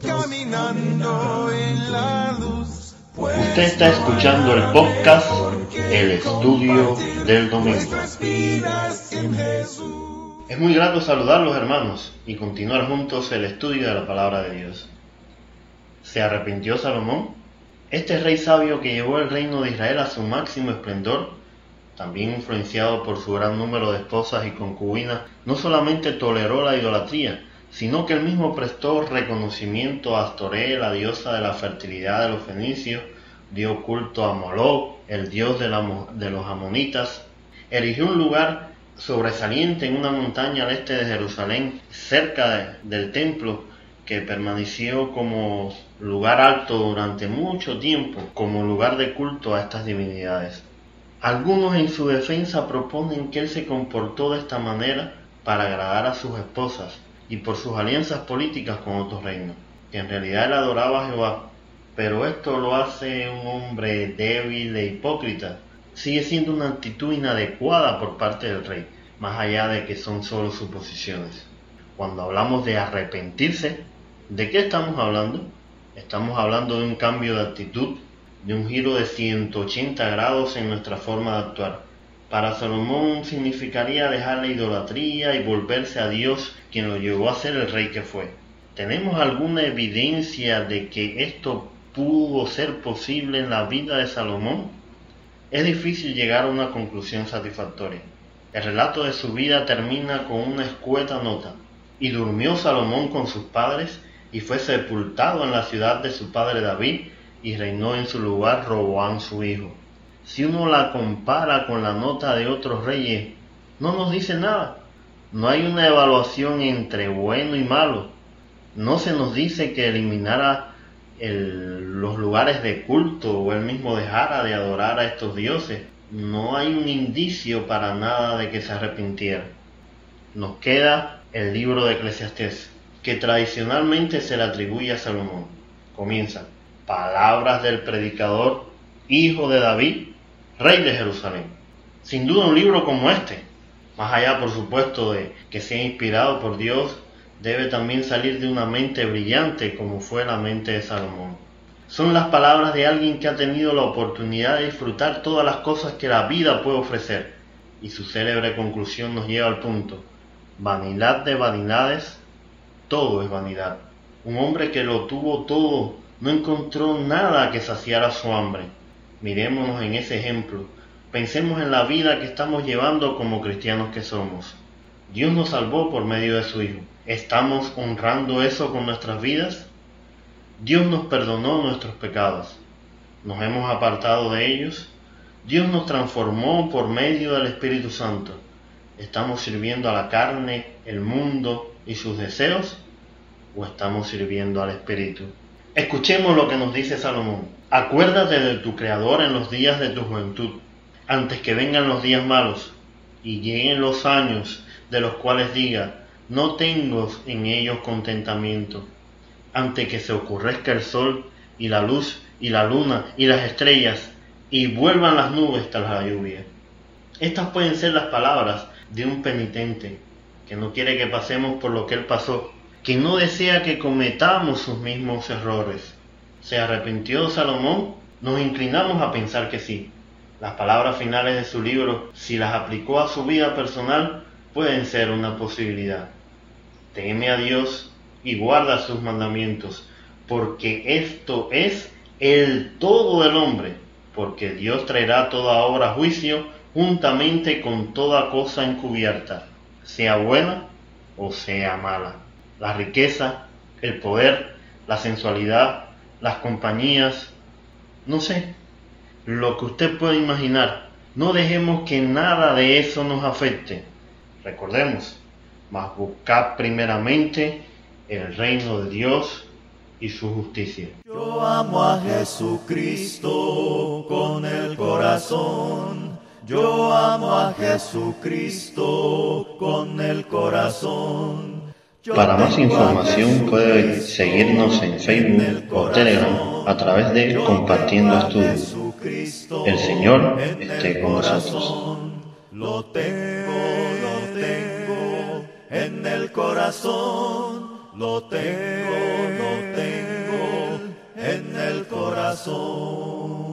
caminando en la luz. Usted está escuchando el podcast El Estudio del Domingo. Es muy grato saludarlos hermanos y continuar juntos el estudio de la palabra de Dios. ¿Se arrepintió Salomón? Este rey sabio que llevó el reino de Israel a su máximo esplendor también influenciado por su gran número de esposas y concubinas, no solamente toleró la idolatría, sino que él mismo prestó reconocimiento a Astoré, la diosa de la fertilidad de los fenicios, dio culto a Moloch, el dios de, los amonitas, erigió un lugar sobresaliente en una montaña al este de Jerusalén, cerca del templo, que permaneció como lugar alto durante mucho tiempo, como lugar de culto a estas divinidades. Algunos en su defensa proponen que él se comportó de esta manera para agradar a sus esposas y por sus alianzas políticas con otros reinos, que en realidad él adoraba a Jehová, pero esto lo hace un hombre débil e hipócrita. Sigue siendo una actitud inadecuada por parte del rey, más allá de que son solo suposiciones. Cuando hablamos de arrepentirse, ¿de qué estamos hablando? Estamos hablando de un cambio de actitud de un giro de 180 grados en nuestra forma de actuar. Para Salomón significaría dejar la idolatría y volverse a Dios quien lo llevó a ser el rey que fue. ¿Tenemos alguna evidencia de que esto pudo ser posible en la vida de Salomón? Es difícil llegar a una conclusión satisfactoria. El relato de su vida termina con una escueta nota. Y durmió Salomón con sus padres y fue sepultado en la ciudad de su padre David y reinó en su lugar Roboán su hijo. Si uno la compara con la nota de otros reyes, no nos dice nada. No hay una evaluación entre bueno y malo. No se nos dice que eliminara los lugares de culto o él mismo dejara de adorar a estos dioses. No hay un indicio para nada de que se arrepintiera. Nos queda el libro de Eclesiastés, que tradicionalmente se le atribuye a Salomón. Comienza palabras del predicador, hijo de David, rey de Jerusalén. Sin duda un libro como este, más allá por supuesto de que sea inspirado por Dios, debe también salir de una mente brillante como fue la mente de Salomón. Son las palabras de alguien que ha tenido la oportunidad de disfrutar todas las cosas que la vida puede ofrecer. Y su célebre conclusión nos lleva al punto. Vanidad de vanidades, todo es vanidad. Un hombre que lo tuvo todo no encontró nada que saciara su hambre. Mirémonos en ese ejemplo. Pensemos en la vida que estamos llevando como cristianos que somos. Dios nos salvó por medio de su Hijo. ¿Estamos honrando eso con nuestras vidas? Dios nos perdonó nuestros pecados. ¿Nos hemos apartado de ellos? Dios nos transformó por medio del Espíritu Santo. ¿Estamos sirviendo a la carne, el mundo y sus deseos? ¿O estamos sirviendo al Espíritu? Escuchemos lo que nos dice Salomón. Acuérdate de tu Creador en los días de tu juventud, antes que vengan los días malos y lleguen los años de los cuales diga, no tengo en ellos contentamiento, antes que se ocurrezca el sol y la luz y la luna y las estrellas y vuelvan las nubes tras la lluvia. Estas pueden ser las palabras de un penitente que no quiere que pasemos por lo que él pasó que no desea que cometamos sus mismos errores. ¿Se arrepintió Salomón? Nos inclinamos a pensar que sí. Las palabras finales de su libro, si las aplicó a su vida personal, pueden ser una posibilidad. Teme a Dios y guarda sus mandamientos, porque esto es el todo del hombre, porque Dios traerá toda obra a juicio juntamente con toda cosa encubierta, sea buena o sea mala la riqueza, el poder, la sensualidad, las compañías, no sé, lo que usted puede imaginar. No dejemos que nada de eso nos afecte. Recordemos, mas buscad primeramente el reino de Dios y su justicia. Yo amo a Jesucristo con el corazón. Yo amo a Jesucristo con el corazón. Para más información puede seguirnos en Facebook o Telegram a través de Compartiendo Estudios. El Señor esté con nosotros. Lo tengo, lo tengo en el corazón. lo tengo, lo tengo en el corazón.